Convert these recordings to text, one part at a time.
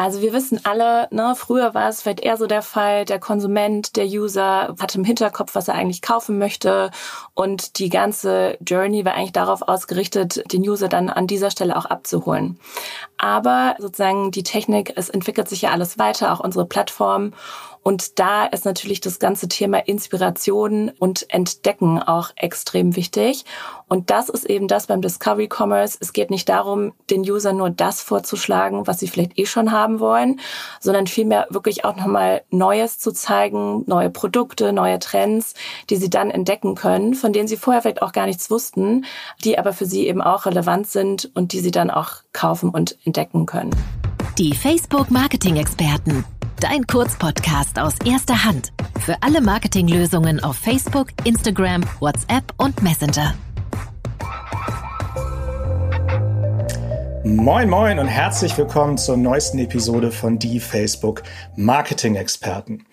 Also wir wissen alle, ne, früher war es vielleicht eher so der Fall, der Konsument, der User hat im Hinterkopf, was er eigentlich kaufen möchte und die ganze Journey war eigentlich darauf ausgerichtet, den User dann an dieser Stelle auch abzuholen. Aber sozusagen die Technik, es entwickelt sich ja alles weiter, auch unsere Plattform und da ist natürlich das ganze Thema Inspiration und Entdecken auch extrem wichtig. Und das ist eben das beim Discovery Commerce. Es geht nicht darum, den User nur das vorzuschlagen, was sie vielleicht eh schon haben wollen, sondern vielmehr wirklich auch nochmal Neues zu zeigen, neue Produkte, neue Trends, die sie dann entdecken können, von denen sie vorher vielleicht auch gar nichts wussten, die aber für sie eben auch relevant sind und die sie dann auch kaufen und entdecken können. Die Facebook Marketing Experten. Dein Kurzpodcast aus erster Hand. Für alle Marketinglösungen auf Facebook, Instagram, WhatsApp und Messenger. Moin moin und herzlich willkommen zur neuesten Episode von Die Facebook Marketing Experten.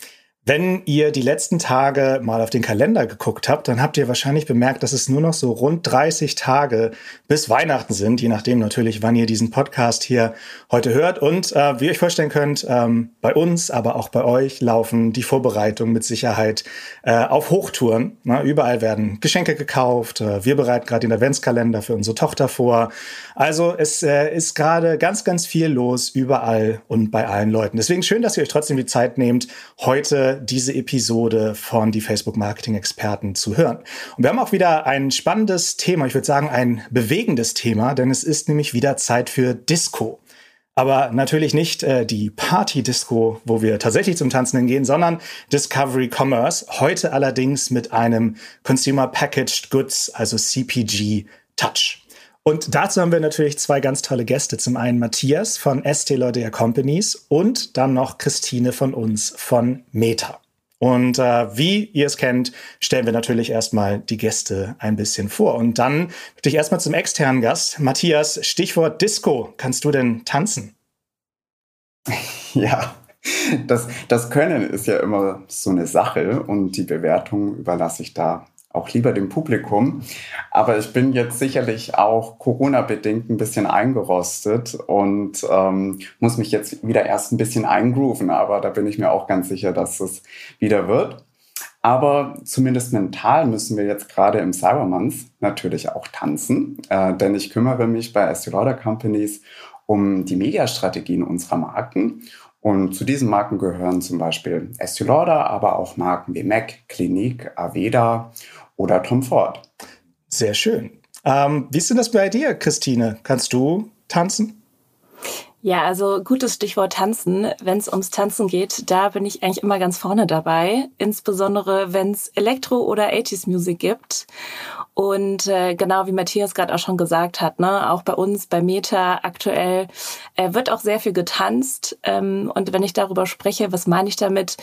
Wenn ihr die letzten Tage mal auf den Kalender geguckt habt, dann habt ihr wahrscheinlich bemerkt, dass es nur noch so rund 30 Tage bis Weihnachten sind, je nachdem natürlich, wann ihr diesen Podcast hier heute hört. Und äh, wie ihr euch vorstellen könnt, ähm, bei uns, aber auch bei euch laufen die Vorbereitungen mit Sicherheit äh, auf Hochtouren. Na, überall werden Geschenke gekauft. Äh, wir bereiten gerade den Adventskalender für unsere Tochter vor. Also es äh, ist gerade ganz, ganz viel los überall und bei allen Leuten. Deswegen schön, dass ihr euch trotzdem die Zeit nehmt, heute diese Episode von die Facebook Marketing Experten zu hören. Und wir haben auch wieder ein spannendes Thema, ich würde sagen ein bewegendes Thema, denn es ist nämlich wieder Zeit für Disco. Aber natürlich nicht äh, die Party-Disco, wo wir tatsächlich zum Tanzen hingehen, sondern Discovery Commerce. Heute allerdings mit einem Consumer Packaged Goods, also CPG Touch. Und dazu haben wir natürlich zwei ganz tolle Gäste. Zum einen Matthias von Estee Lauder Companies und dann noch Christine von uns von Meta. Und äh, wie ihr es kennt, stellen wir natürlich erstmal die Gäste ein bisschen vor. Und dann natürlich erstmal zum externen Gast. Matthias, Stichwort Disco. Kannst du denn tanzen? Ja, das, das Können ist ja immer so eine Sache und die Bewertung überlasse ich da auch lieber dem Publikum. Aber ich bin jetzt sicherlich auch Corona-bedingt ein bisschen eingerostet und ähm, muss mich jetzt wieder erst ein bisschen eingrooven. Aber da bin ich mir auch ganz sicher, dass es wieder wird. Aber zumindest mental müssen wir jetzt gerade im Cybermonth natürlich auch tanzen, äh, denn ich kümmere mich bei Estee Lauder Companies um die Mediastrategien unserer Marken. Und zu diesen Marken gehören zum Beispiel Estee Lauder, aber auch Marken wie MAC, Clinique, Aveda oder Tom Ford. Sehr schön. Ähm, wie ist denn das bei dir, Christine? Kannst du tanzen? Ja, also gutes Stichwort Tanzen. Wenn es ums Tanzen geht, da bin ich eigentlich immer ganz vorne dabei. Insbesondere wenn es Elektro- oder 80s Music gibt. Und äh, genau wie Matthias gerade auch schon gesagt hat, ne, auch bei uns bei Meta aktuell äh, wird auch sehr viel getanzt. Ähm, und wenn ich darüber spreche, was meine ich damit?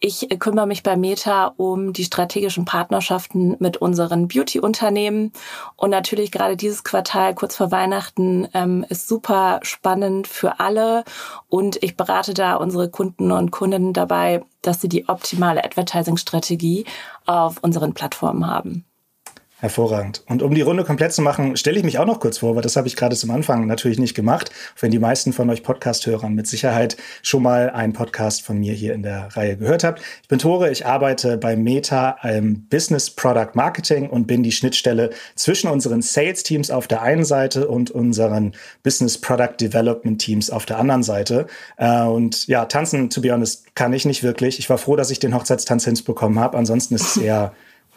Ich äh, kümmere mich bei Meta um die strategischen Partnerschaften mit unseren Beauty-Unternehmen. Und natürlich gerade dieses Quartal kurz vor Weihnachten ähm, ist super spannend für alle. Und ich berate da unsere Kunden und Kundinnen dabei, dass sie die optimale Advertising-Strategie auf unseren Plattformen haben. Hervorragend. Und um die Runde komplett zu machen, stelle ich mich auch noch kurz vor, weil das habe ich gerade zum Anfang natürlich nicht gemacht. Wenn die meisten von euch Podcast-Hörern mit Sicherheit schon mal einen Podcast von mir hier in der Reihe gehört habt. Ich bin Tore, ich arbeite bei Meta im Business Product Marketing und bin die Schnittstelle zwischen unseren Sales-Teams auf der einen Seite und unseren Business Product Development Teams auf der anderen Seite. Äh, und ja, tanzen, to be honest, kann ich nicht wirklich. Ich war froh, dass ich den Hochzeitstanz hinbekommen habe. Ansonsten ist es eher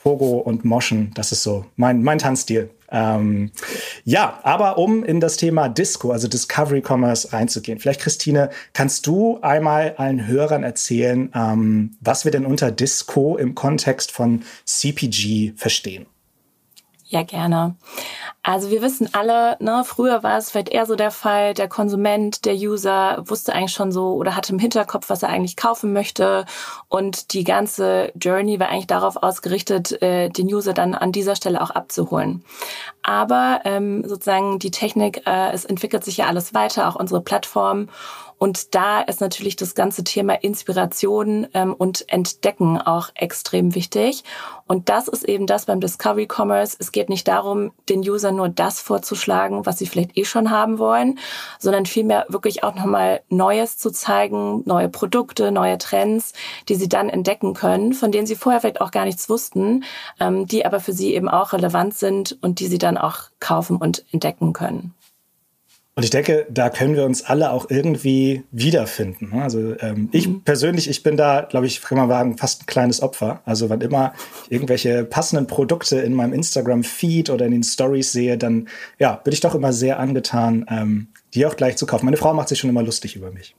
Pogo und Moschen. Das ist so mein, mein Tanzstil. Ähm, ja, aber um in das Thema Disco, also Discovery Commerce reinzugehen, vielleicht Christine, kannst du einmal allen Hörern erzählen, ähm, was wir denn unter Disco im Kontext von CPG verstehen? Ja, gerne. Also wir wissen alle, ne, früher war es vielleicht eher so der Fall, der Konsument, der User wusste eigentlich schon so oder hatte im Hinterkopf, was er eigentlich kaufen möchte. Und die ganze Journey war eigentlich darauf ausgerichtet, äh, den User dann an dieser Stelle auch abzuholen. Aber ähm, sozusagen die Technik, äh, es entwickelt sich ja alles weiter, auch unsere Plattform. Und da ist natürlich das ganze Thema Inspiration ähm, und Entdecken auch extrem wichtig. Und das ist eben das beim Discovery Commerce. Es geht nicht darum, den User nur das vorzuschlagen, was sie vielleicht eh schon haben wollen, sondern vielmehr wirklich auch nochmal Neues zu zeigen, neue Produkte, neue Trends, die sie dann entdecken können, von denen sie vorher vielleicht auch gar nichts wussten, ähm, die aber für sie eben auch relevant sind und die sie dann auch kaufen und entdecken können. Und ich denke, da können wir uns alle auch irgendwie wiederfinden. Ne? Also ähm, ich mhm. persönlich, ich bin da, glaube ich, kann man sagen, fast ein kleines Opfer. Also wann immer ich irgendwelche passenden Produkte in meinem Instagram-Feed oder in den Stories sehe, dann ja, bin ich doch immer sehr angetan, ähm, die auch gleich zu kaufen. Meine Frau macht sich schon immer lustig über mich.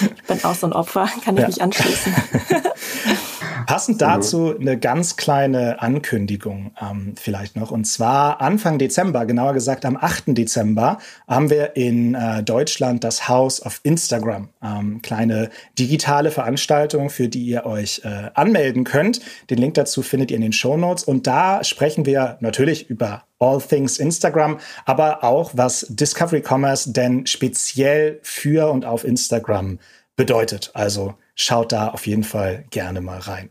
Ich bin auch so ein Opfer, kann ich ja. mich anschließen. Passend dazu eine ganz kleine Ankündigung ähm, vielleicht noch. Und zwar Anfang Dezember, genauer gesagt am 8. Dezember, haben wir in äh, Deutschland das House of Instagram. Ähm, kleine digitale Veranstaltung, für die ihr euch äh, anmelden könnt. Den Link dazu findet ihr in den Show Notes. Und da sprechen wir natürlich über All Things Instagram, aber auch was Discovery Commerce denn speziell für und auf Instagram bedeutet. Also schaut da auf jeden Fall gerne mal rein.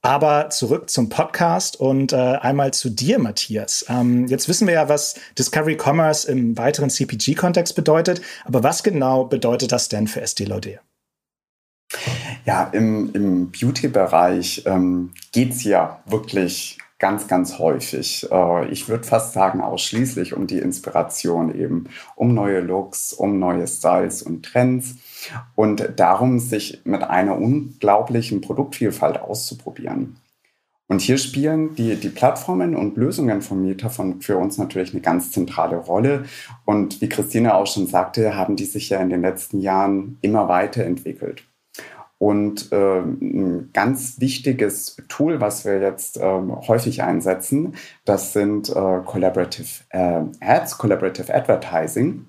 Aber zurück zum Podcast und äh, einmal zu dir, Matthias. Ähm, jetzt wissen wir ja, was Discovery Commerce im weiteren CPG-Kontext bedeutet. Aber was genau bedeutet das denn für Estee Lauder? Ja, im, im Beauty-Bereich ähm, geht es ja wirklich ganz, ganz häufig. Äh, ich würde fast sagen, ausschließlich um die Inspiration eben, um neue Looks, um neue Styles und Trends und darum, sich mit einer unglaublichen Produktvielfalt auszuprobieren. Und hier spielen die, die Plattformen und Lösungen von Meta von, für uns natürlich eine ganz zentrale Rolle. Und wie Christine auch schon sagte, haben die sich ja in den letzten Jahren immer weiterentwickelt. Und äh, ein ganz wichtiges Tool, was wir jetzt äh, häufig einsetzen, das sind äh, Collaborative äh, Ads, Collaborative Advertising,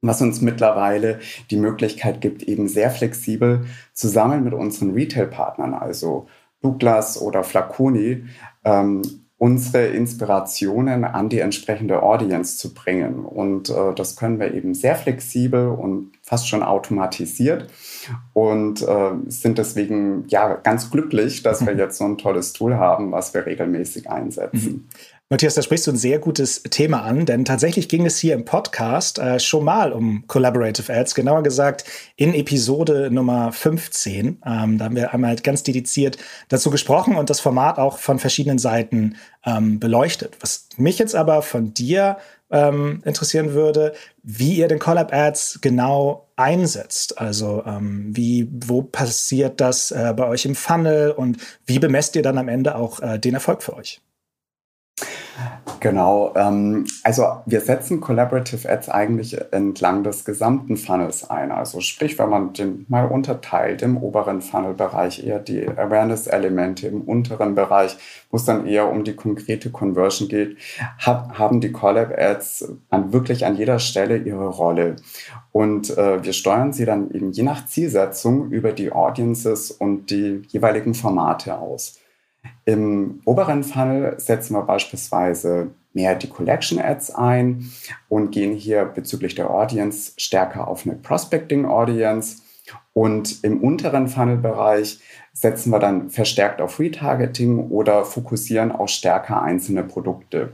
was uns mittlerweile die Möglichkeit gibt, eben sehr flexibel zusammen mit unseren Retail-Partnern, also Douglas oder Flaconi, ähm, unsere Inspirationen an die entsprechende Audience zu bringen. Und äh, das können wir eben sehr flexibel und fast schon automatisiert und äh, sind deswegen ja ganz glücklich, dass wir mhm. jetzt so ein tolles Tool haben, was wir regelmäßig einsetzen. Matthias, da sprichst du ein sehr gutes Thema an, denn tatsächlich ging es hier im Podcast äh, schon mal um Collaborative Ads, genauer gesagt in Episode Nummer 15. Ähm, da haben wir einmal ganz dediziert dazu gesprochen und das Format auch von verschiedenen Seiten ähm, beleuchtet. Was mich jetzt aber von dir ähm, interessieren würde, wie ihr den Collab Ads genau einsetzt. Also ähm, wie, wo passiert das äh, bei euch im Funnel und wie bemesst ihr dann am Ende auch äh, den Erfolg für euch? Genau, ähm, also wir setzen Collaborative Ads eigentlich entlang des gesamten Funnels ein. Also sprich, wenn man den mal unterteilt, im oberen Funnel-Bereich eher die Awareness-Elemente, im unteren Bereich, wo es dann eher um die konkrete Conversion geht, hat, haben die Collab Ads an, wirklich an jeder Stelle ihre Rolle. Und äh, wir steuern sie dann eben je nach Zielsetzung über die Audiences und die jeweiligen Formate aus. Im oberen Funnel setzen wir beispielsweise mehr die Collection Ads ein und gehen hier bezüglich der Audience stärker auf eine Prospecting Audience. Und im unteren Funnel-Bereich setzen wir dann verstärkt auf Retargeting oder fokussieren auch stärker einzelne Produkte.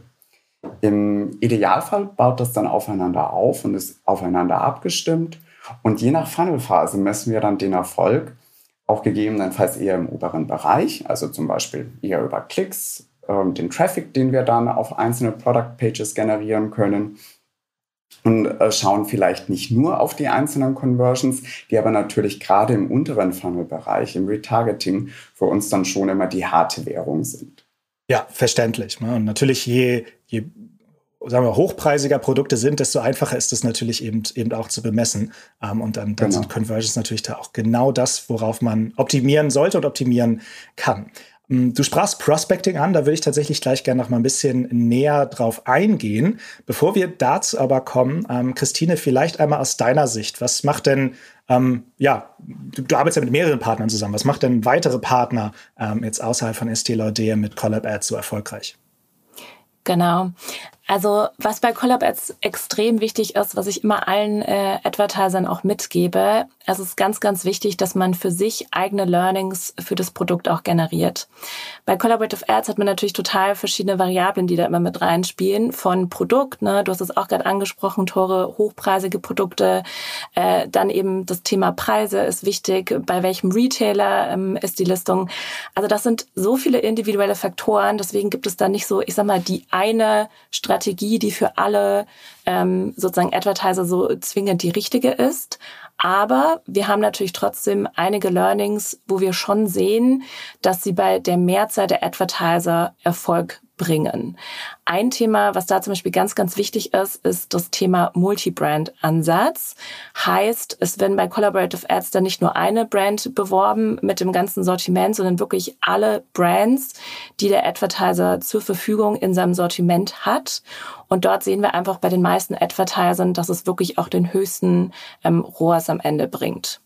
Im Idealfall baut das dann aufeinander auf und ist aufeinander abgestimmt. Und je nach Funnelphase messen wir dann den Erfolg auch gegebenenfalls eher im oberen Bereich, also zum Beispiel eher über Klicks, ähm, den Traffic, den wir dann auf einzelne Product Pages generieren können und äh, schauen vielleicht nicht nur auf die einzelnen Conversions, die aber natürlich gerade im unteren Funnel-Bereich, im Retargeting, für uns dann schon immer die harte Währung sind. Ja, verständlich. Ne? Und natürlich, je, je sagen wir, hochpreisiger Produkte sind, desto einfacher ist es natürlich eben, eben auch zu bemessen. Ähm, und dann, dann genau. sind Conversions natürlich da auch genau das, worauf man optimieren sollte und optimieren kann. Ähm, du sprachst Prospecting an, da würde ich tatsächlich gleich gerne noch mal ein bisschen näher drauf eingehen. Bevor wir dazu aber kommen, ähm, Christine, vielleicht einmal aus deiner Sicht, was macht denn, ähm, ja, du, du, arbeitest ja mit mehreren Partnern zusammen, was macht denn weitere Partner ähm, jetzt außerhalb von Estee Lauder mit Collab Ads so erfolgreich? Genau. Also was bei Collab Ads extrem wichtig ist, was ich immer allen äh, Advertisern auch mitgebe, es ist ganz, ganz wichtig, dass man für sich eigene Learnings für das Produkt auch generiert. Bei Collaborative Ads hat man natürlich total verschiedene Variablen, die da immer mit reinspielen. Von Produkt, ne, du hast es auch gerade angesprochen, Tore, hochpreisige Produkte, äh, dann eben das Thema Preise ist wichtig, bei welchem Retailer ähm, ist die Listung. Also das sind so viele individuelle Faktoren, deswegen gibt es da nicht so, ich sag mal, die eine Strategie, Strategie, die für alle ähm, sozusagen Advertiser so zwingend die richtige ist. Aber wir haben natürlich trotzdem einige Learnings, wo wir schon sehen, dass sie bei der Mehrzahl der Advertiser Erfolg bringen. Ein Thema, was da zum Beispiel ganz, ganz wichtig ist, ist das Thema Multi-Brand-Ansatz. Heißt, es werden bei Collaborative Ads dann nicht nur eine Brand beworben mit dem ganzen Sortiment, sondern wirklich alle Brands, die der Advertiser zur Verfügung in seinem Sortiment hat. Und dort sehen wir einfach bei den meisten Advertisern, dass es wirklich auch den höchsten ähm, ROAS am Ende bringt.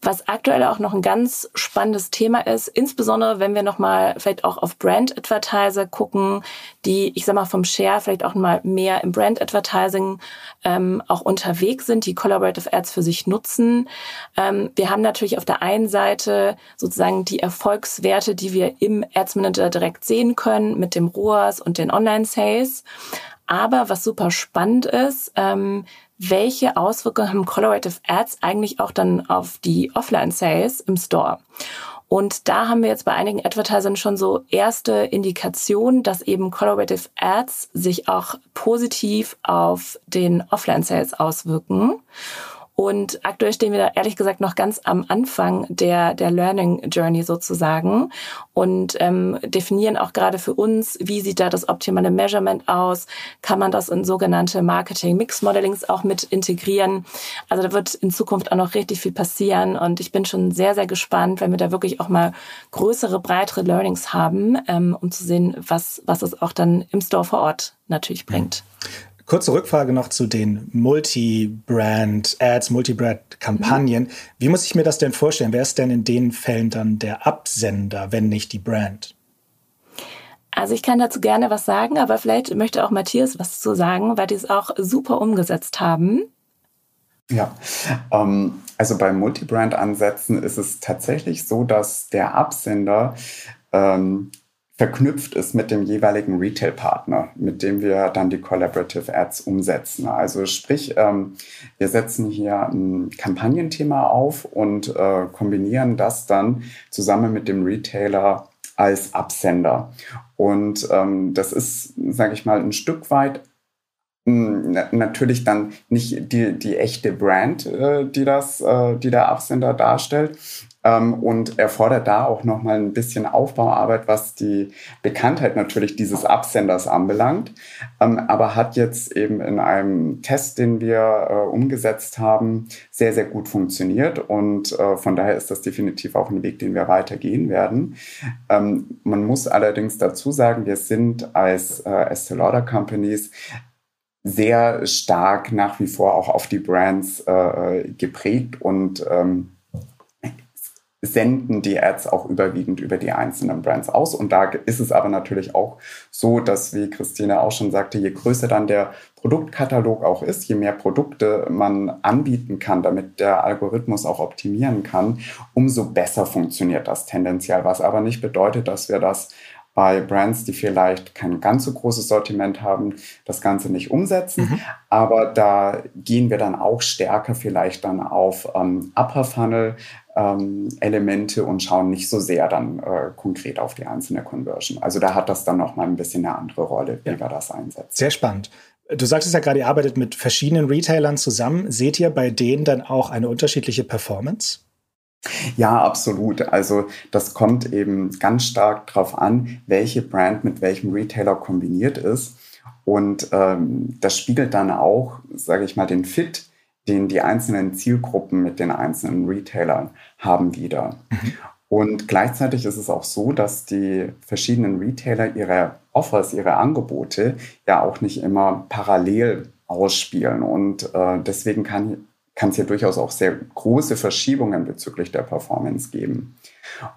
Was aktuell auch noch ein ganz spannendes Thema ist, insbesondere wenn wir nochmal vielleicht auch auf Brand Advertiser gucken, die, ich sag mal, vom Share vielleicht auch mal mehr im Brand Advertising ähm, auch unterwegs sind, die Collaborative Ads für sich nutzen. Ähm, wir haben natürlich auf der einen Seite sozusagen die Erfolgswerte, die wir im Ads Manager direkt sehen können mit dem ROAS und den Online Sales. Aber was super spannend ist, ähm, welche Auswirkungen haben Collaborative Ads eigentlich auch dann auf die Offline-Sales im Store? Und da haben wir jetzt bei einigen Advertisern schon so erste Indikationen, dass eben Collaborative Ads sich auch positiv auf den Offline-Sales auswirken. Und aktuell stehen wir da ehrlich gesagt noch ganz am Anfang der, der Learning Journey sozusagen und ähm, definieren auch gerade für uns, wie sieht da das optimale Measurement aus? Kann man das in sogenannte Marketing Mix Modelings auch mit integrieren? Also da wird in Zukunft auch noch richtig viel passieren und ich bin schon sehr, sehr gespannt, wenn wir da wirklich auch mal größere, breitere Learnings haben, ähm, um zu sehen, was, was es auch dann im Store vor Ort natürlich bringt. Kurze Rückfrage noch zu den Multi-Brand-Ads, Multi-Brand-Kampagnen. Mhm. Wie muss ich mir das denn vorstellen? Wer ist denn in den Fällen dann der Absender, wenn nicht die Brand? Also ich kann dazu gerne was sagen, aber vielleicht möchte auch Matthias was zu sagen, weil die es auch super umgesetzt haben. Ja, ähm, also bei Multibrand-Ansätzen ist es tatsächlich so, dass der Absender ähm, verknüpft ist mit dem jeweiligen Retail-Partner, mit dem wir dann die Collaborative Ads umsetzen. Also sprich, ähm, wir setzen hier ein Kampagnenthema auf und äh, kombinieren das dann zusammen mit dem Retailer als Absender. Und ähm, das ist, sage ich mal, ein Stück weit natürlich dann nicht die, die echte Brand, äh, die das, äh, die der Absender darstellt, ähm, und erfordert da auch nochmal ein bisschen Aufbauarbeit, was die Bekanntheit natürlich dieses Absenders anbelangt, ähm, aber hat jetzt eben in einem Test, den wir äh, umgesetzt haben, sehr, sehr gut funktioniert. Und äh, von daher ist das definitiv auch ein Weg, den wir weitergehen werden. Ähm, man muss allerdings dazu sagen, wir sind als äh, Estee Lauder Companies sehr stark nach wie vor auch auf die Brands äh, geprägt und ähm, senden die Ads auch überwiegend über die einzelnen Brands aus. Und da ist es aber natürlich auch so, dass, wie Christine auch schon sagte, je größer dann der Produktkatalog auch ist, je mehr Produkte man anbieten kann, damit der Algorithmus auch optimieren kann, umso besser funktioniert das tendenziell. Was aber nicht bedeutet, dass wir das bei Brands, die vielleicht kein ganz so großes Sortiment haben, das Ganze nicht umsetzen. Mhm. Aber da gehen wir dann auch stärker vielleicht dann auf ähm, Upper Funnel ähm, Elemente und schauen nicht so sehr dann äh, konkret auf die einzelne Conversion. Also da hat das dann noch mal ein bisschen eine andere Rolle, wie ja. wir das einsetzen. Sehr spannend. Du sagst es ja gerade, ihr arbeitet mit verschiedenen Retailern zusammen. Seht ihr bei denen dann auch eine unterschiedliche Performance? Ja, absolut. Also das kommt eben ganz stark darauf an, welche Brand mit welchem Retailer kombiniert ist. Und ähm, das spiegelt dann auch, sage ich mal, den Fit, den die einzelnen Zielgruppen mit den einzelnen Retailern haben wieder. Mhm. Und gleichzeitig ist es auch so, dass die verschiedenen Retailer ihre Offers, ihre Angebote ja auch nicht immer parallel ausspielen. Und äh, deswegen kann kann es hier durchaus auch sehr große Verschiebungen bezüglich der Performance geben.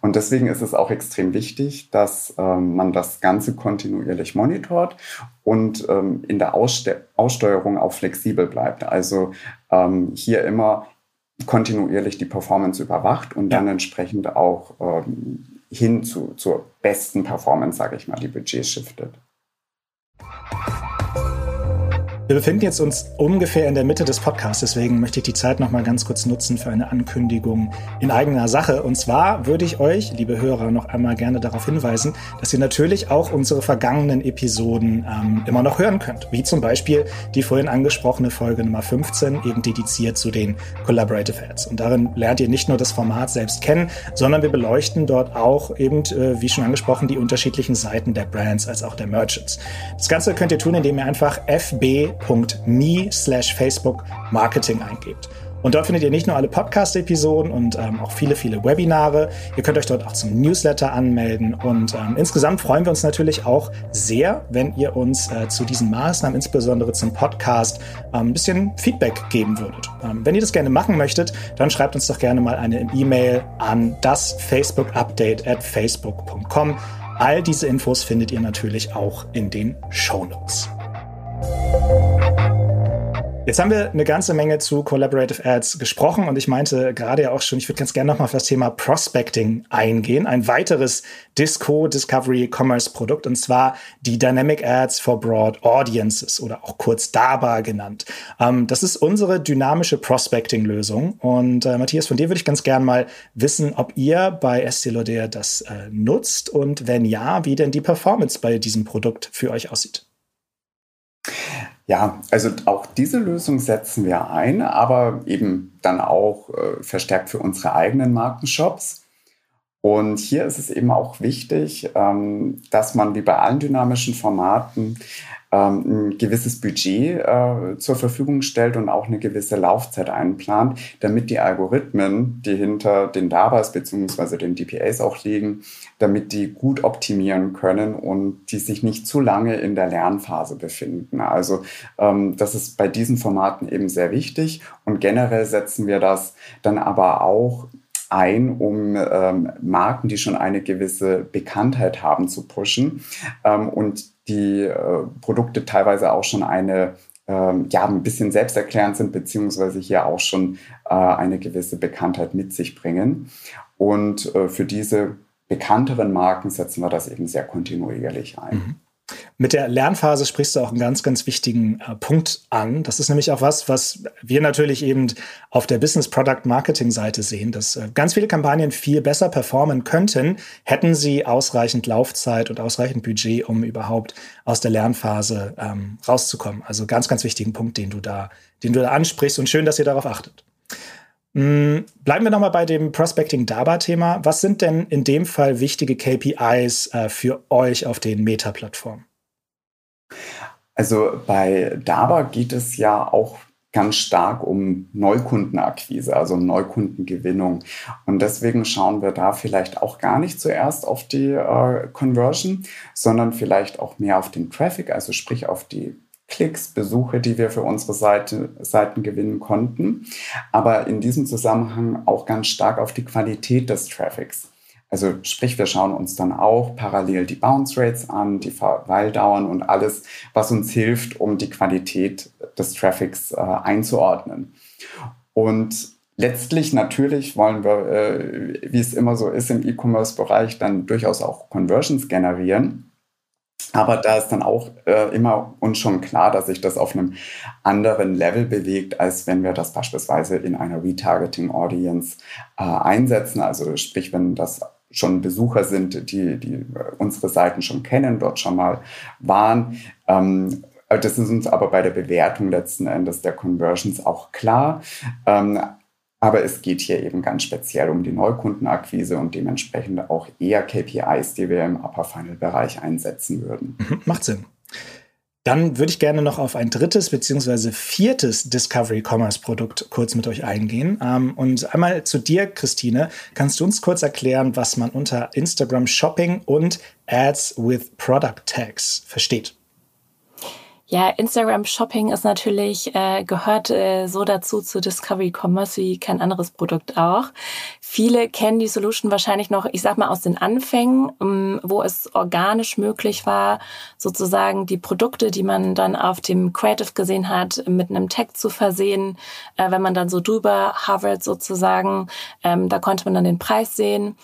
Und deswegen ist es auch extrem wichtig, dass ähm, man das Ganze kontinuierlich monitort und ähm, in der Ausste Aussteuerung auch flexibel bleibt. Also ähm, hier immer kontinuierlich die Performance überwacht und dann entsprechend auch ähm, hin zu, zur besten Performance, sage ich mal, die Budget shiftet. Wir befinden jetzt uns ungefähr in der Mitte des Podcasts, deswegen möchte ich die Zeit noch mal ganz kurz nutzen für eine Ankündigung in eigener Sache. Und zwar würde ich euch, liebe Hörer, noch einmal gerne darauf hinweisen, dass ihr natürlich auch unsere vergangenen Episoden ähm, immer noch hören könnt, wie zum Beispiel die vorhin angesprochene Folge Nummer 15, eben dediziert zu den Collaborative Ads. Und darin lernt ihr nicht nur das Format selbst kennen, sondern wir beleuchten dort auch eben, äh, wie schon angesprochen, die unterschiedlichen Seiten der Brands als auch der Merchants. Das Ganze könnt ihr tun, indem ihr einfach FB me slash Facebook Marketing eingebt. Und dort findet ihr nicht nur alle Podcast-Episoden und ähm, auch viele, viele Webinare. Ihr könnt euch dort auch zum Newsletter anmelden. Und ähm, insgesamt freuen wir uns natürlich auch sehr, wenn ihr uns äh, zu diesen Maßnahmen, insbesondere zum Podcast, ähm, ein bisschen Feedback geben würdet. Ähm, wenn ihr das gerne machen möchtet, dann schreibt uns doch gerne mal eine E-Mail an das Facebook Update at facebook.com. All diese Infos findet ihr natürlich auch in den Show Notes. Jetzt haben wir eine ganze Menge zu Collaborative Ads gesprochen und ich meinte gerade ja auch schon, ich würde ganz gerne nochmal auf das Thema Prospecting eingehen. Ein weiteres Disco Discovery Commerce Produkt und zwar die Dynamic Ads for Broad Audiences oder auch kurz DABA genannt. Ähm, das ist unsere dynamische Prospecting-Lösung und äh, Matthias, von dir würde ich ganz gerne mal wissen, ob ihr bei Estée Lauder das äh, nutzt und wenn ja, wie denn die Performance bei diesem Produkt für euch aussieht. Ja, also auch diese Lösung setzen wir ein, aber eben dann auch äh, verstärkt für unsere eigenen Markenshops. Und hier ist es eben auch wichtig, ähm, dass man wie bei allen dynamischen Formaten ähm, ein gewisses Budget äh, zur Verfügung stellt und auch eine gewisse Laufzeit einplant, damit die Algorithmen, die hinter den DABAs bzw. den DPAs auch liegen, damit die gut optimieren können und die sich nicht zu lange in der Lernphase befinden. Also ähm, das ist bei diesen Formaten eben sehr wichtig und generell setzen wir das dann aber auch ein, um ähm, Marken, die schon eine gewisse Bekanntheit haben, zu pushen ähm, und die äh, Produkte teilweise auch schon eine ähm, ja, ein bisschen selbsterklärend sind, beziehungsweise hier auch schon äh, eine gewisse Bekanntheit mit sich bringen. Und äh, für diese bekannteren Marken setzen wir das eben sehr kontinuierlich ein. Mhm. Mit der Lernphase sprichst du auch einen ganz, ganz wichtigen äh, Punkt an. Das ist nämlich auch was, was wir natürlich eben auf der Business Product Marketing Seite sehen, dass äh, ganz viele Kampagnen viel besser performen könnten, hätten sie ausreichend Laufzeit und ausreichend Budget, um überhaupt aus der Lernphase ähm, rauszukommen. Also ganz, ganz wichtigen Punkt, den du da, den du da ansprichst und schön, dass ihr darauf achtet. Mm, bleiben wir nochmal bei dem Prospecting-DABA-Thema. Was sind denn in dem Fall wichtige KPIs äh, für euch auf den Meta-Plattformen? Also bei DABA geht es ja auch ganz stark um Neukundenakquise, also um Neukundengewinnung. Und deswegen schauen wir da vielleicht auch gar nicht zuerst auf die äh, Conversion, sondern vielleicht auch mehr auf den Traffic, also sprich auf die Klicks, Besuche, die wir für unsere Seite, Seiten gewinnen konnten. Aber in diesem Zusammenhang auch ganz stark auf die Qualität des Traffics. Also sprich, wir schauen uns dann auch parallel die Bounce Rates an, die Verweildauern und alles, was uns hilft, um die Qualität des Traffics äh, einzuordnen. Und letztlich natürlich wollen wir, äh, wie es immer so ist im E-Commerce-Bereich, dann durchaus auch Conversions generieren. Aber da ist dann auch äh, immer uns schon klar, dass sich das auf einem anderen Level bewegt, als wenn wir das beispielsweise in einer Retargeting-Audience äh, einsetzen. Also sprich, wenn das schon Besucher sind, die, die äh, unsere Seiten schon kennen, dort schon mal waren. Ähm, das ist uns aber bei der Bewertung letzten Endes der Conversions auch klar. Ähm, aber es geht hier eben ganz speziell um die Neukundenakquise und dementsprechend auch eher KPIs, die wir im Upper Funnel Bereich einsetzen würden. Mhm, macht Sinn. Dann würde ich gerne noch auf ein drittes beziehungsweise viertes Discovery Commerce Produkt kurz mit euch eingehen. Ähm, und einmal zu dir, Christine. Kannst du uns kurz erklären, was man unter Instagram Shopping und Ads with Product Tags versteht? Ja, Instagram Shopping ist natürlich, äh, gehört äh, so dazu zu Discovery Commerce wie kein anderes Produkt auch. Viele kennen die Solution wahrscheinlich noch, ich sag mal, aus den Anfängen, ähm, wo es organisch möglich war, sozusagen die Produkte, die man dann auf dem Creative gesehen hat, mit einem Tag zu versehen. Äh, wenn man dann so drüber hovert sozusagen, ähm, da konnte man dann den Preis sehen.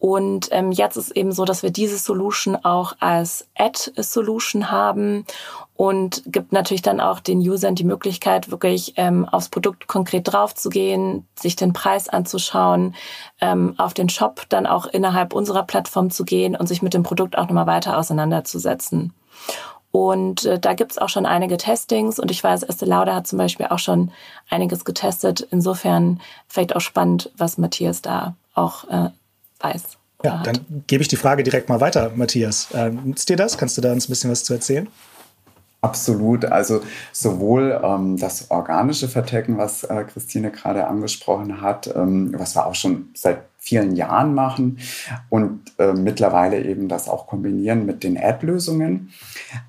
Und ähm, jetzt ist eben so, dass wir diese Solution auch als Ad-Solution haben und gibt natürlich dann auch den Usern die Möglichkeit, wirklich ähm, aufs Produkt konkret draufzugehen, sich den Preis anzuschauen, ähm, auf den Shop dann auch innerhalb unserer Plattform zu gehen und sich mit dem Produkt auch nochmal weiter auseinanderzusetzen. Und äh, da gibt's auch schon einige Testings und ich weiß, Estee Lauder hat zum Beispiel auch schon einiges getestet. Insofern vielleicht auch spannend, was Matthias da auch äh, weiß. Ja, dann gebe ich die Frage direkt mal weiter, Matthias. Ähm, nutzt dir das? Kannst du da uns ein bisschen was zu erzählen? Absolut. Also sowohl ähm, das organische Vertecken, was äh, Christine gerade angesprochen hat, ähm, was wir auch schon seit vielen Jahren machen und äh, mittlerweile eben das auch kombinieren mit den Ad-Lösungen.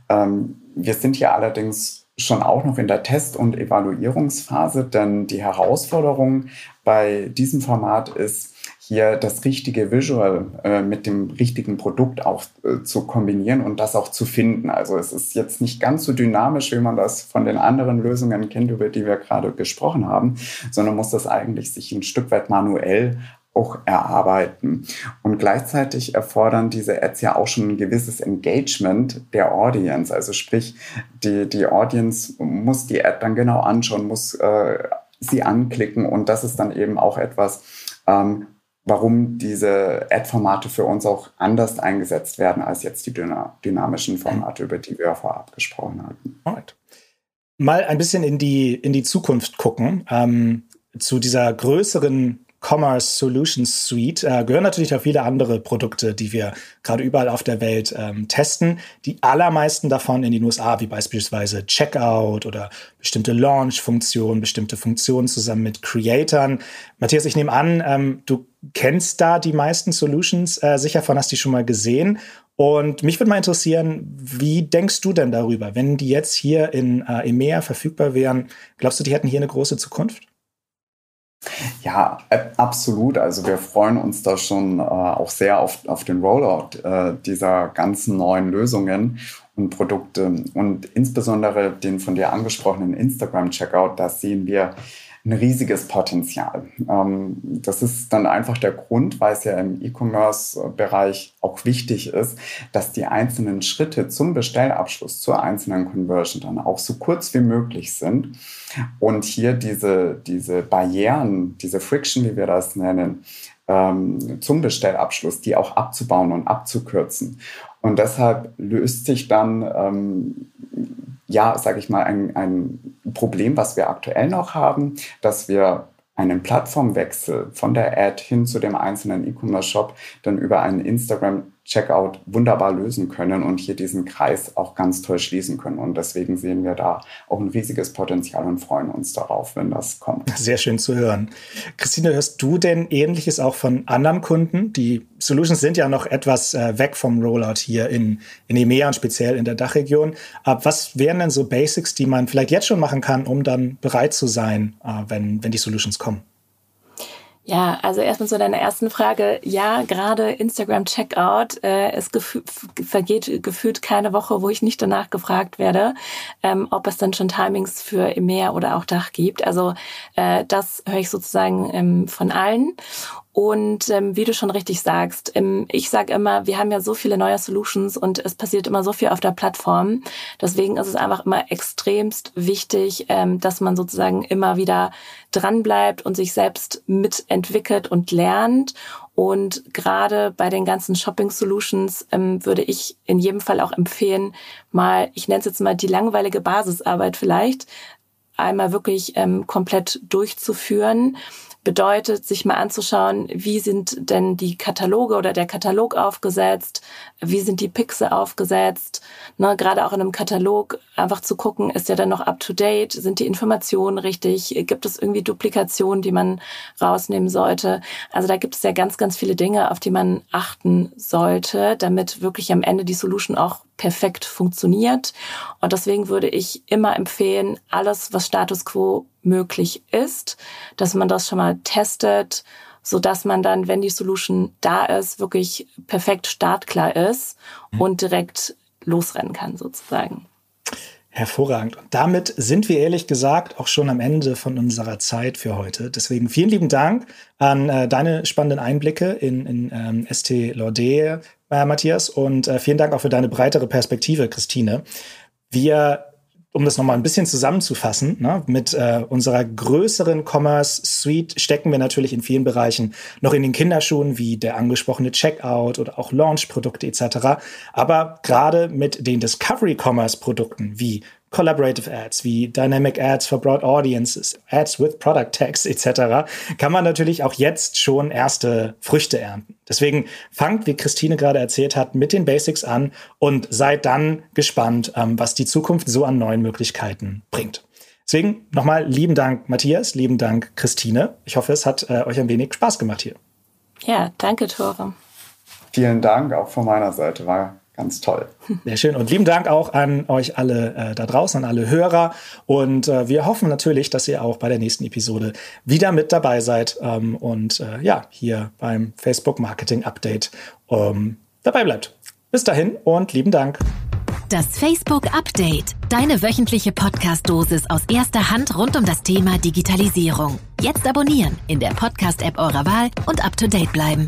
Ähm, wir sind hier allerdings schon auch noch in der Test- und Evaluierungsphase, denn die Herausforderung bei diesem Format ist, hier das richtige Visual äh, mit dem richtigen Produkt auch äh, zu kombinieren und das auch zu finden. Also es ist jetzt nicht ganz so dynamisch, wie man das von den anderen Lösungen kennt, über die wir gerade gesprochen haben, sondern muss das eigentlich sich ein Stück weit manuell auch erarbeiten. Und gleichzeitig erfordern diese Ads ja auch schon ein gewisses Engagement der Audience. Also sprich, die, die Audience muss die Ad dann genau anschauen, muss äh, sie anklicken und das ist dann eben auch etwas, ähm, warum diese Ad-Formate für uns auch anders eingesetzt werden als jetzt die dynamischen Formate, über die wir vorab gesprochen hatten. Alright. Mal ein bisschen in die, in die Zukunft gucken. Ähm, zu dieser größeren Commerce Solutions Suite äh, gehören natürlich auch viele andere Produkte, die wir gerade überall auf der Welt ähm, testen. Die allermeisten davon in den USA, wie beispielsweise Checkout oder bestimmte Launch-Funktionen, bestimmte Funktionen zusammen mit Creatern. Matthias, ich nehme an, ähm, du kennst da die meisten Solutions äh, sicher von, hast die schon mal gesehen. Und mich würde mal interessieren, wie denkst du denn darüber, wenn die jetzt hier in äh, EMEA verfügbar wären? Glaubst du, die hätten hier eine große Zukunft? Ja, absolut. Also wir freuen uns da schon äh, auch sehr auf, auf den Rollout äh, dieser ganzen neuen Lösungen und Produkte und insbesondere den von dir angesprochenen Instagram-Checkout. Da sehen wir ein riesiges Potenzial. Ähm, das ist dann einfach der Grund, weil es ja im E-Commerce-Bereich auch wichtig ist, dass die einzelnen Schritte zum Bestellabschluss, zur einzelnen Conversion dann auch so kurz wie möglich sind. Und hier diese, diese Barrieren, diese Friction, wie wir das nennen, ähm, zum Bestellabschluss, die auch abzubauen und abzukürzen. Und deshalb löst sich dann, ähm, ja, sage ich mal, ein, ein Problem, was wir aktuell noch haben, dass wir einen Plattformwechsel von der Ad hin zu dem einzelnen E-Commerce-Shop dann über einen Instagram Checkout wunderbar lösen können und hier diesen Kreis auch ganz toll schließen können. Und deswegen sehen wir da auch ein riesiges Potenzial und freuen uns darauf, wenn das kommt. Sehr schön zu hören. Christine, hörst du denn Ähnliches auch von anderen Kunden? Die Solutions sind ja noch etwas äh, weg vom Rollout hier in, in EMEA und speziell in der Dachregion. Aber was wären denn so Basics, die man vielleicht jetzt schon machen kann, um dann bereit zu sein, äh, wenn, wenn die Solutions kommen? Ja, also erstmal zu deiner ersten Frage. Ja, gerade Instagram Checkout, äh, es gefü vergeht gefühlt keine Woche, wo ich nicht danach gefragt werde, ähm, ob es dann schon Timings für EMEA oder auch Dach gibt. Also äh, das höre ich sozusagen ähm, von allen. Und ähm, wie du schon richtig sagst, ähm, ich sage immer, wir haben ja so viele neue Solutions und es passiert immer so viel auf der Plattform. Deswegen ist es einfach immer extremst wichtig, ähm, dass man sozusagen immer wieder dranbleibt und sich selbst mitentwickelt und lernt. Und gerade bei den ganzen Shopping Solutions ähm, würde ich in jedem Fall auch empfehlen, mal, ich nenne es jetzt mal die langweilige Basisarbeit vielleicht, einmal wirklich ähm, komplett durchzuführen. Bedeutet, sich mal anzuschauen, wie sind denn die Kataloge oder der Katalog aufgesetzt, wie sind die Pixel aufgesetzt, ne, gerade auch in einem Katalog einfach zu gucken, ist der dann noch up to date, sind die Informationen richtig, gibt es irgendwie Duplikationen, die man rausnehmen sollte. Also da gibt es ja ganz, ganz viele Dinge, auf die man achten sollte, damit wirklich am Ende die Solution auch perfekt funktioniert. Und deswegen würde ich immer empfehlen, alles, was Status quo möglich ist, dass man das schon mal testet, so dass man dann, wenn die Solution da ist, wirklich perfekt startklar ist mhm. und direkt losrennen kann sozusagen. Hervorragend. Und damit sind wir ehrlich gesagt auch schon am Ende von unserer Zeit für heute. Deswegen vielen lieben Dank an äh, deine spannenden Einblicke in, in ähm, ST Laude, äh, Matthias, und äh, vielen Dank auch für deine breitere Perspektive, Christine. Wir um das nochmal ein bisschen zusammenzufassen, ne, mit äh, unserer größeren Commerce Suite stecken wir natürlich in vielen Bereichen noch in den Kinderschuhen, wie der angesprochene Checkout oder auch Launch-Produkte etc. Aber gerade mit den Discovery Commerce Produkten wie Collaborative Ads wie Dynamic Ads for Broad Audiences, Ads with Product Tags etc. kann man natürlich auch jetzt schon erste Früchte ernten. Deswegen fangt, wie Christine gerade erzählt hat, mit den Basics an und seid dann gespannt, ähm, was die Zukunft so an neuen Möglichkeiten bringt. Deswegen nochmal lieben Dank, Matthias, lieben Dank, Christine. Ich hoffe, es hat äh, euch ein wenig Spaß gemacht hier. Ja, danke, Tore. Vielen Dank auch von meiner Seite. War ganz toll. Sehr schön. Und lieben Dank auch an euch alle äh, da draußen, an alle Hörer. Und äh, wir hoffen natürlich, dass ihr auch bei der nächsten Episode wieder mit dabei seid ähm, und äh, ja, hier beim Facebook Marketing Update ähm, dabei bleibt. Bis dahin und lieben Dank. Das Facebook Update. Deine wöchentliche Podcast-Dosis aus erster Hand rund um das Thema Digitalisierung. Jetzt abonnieren in der Podcast-App eurer Wahl und up to date bleiben.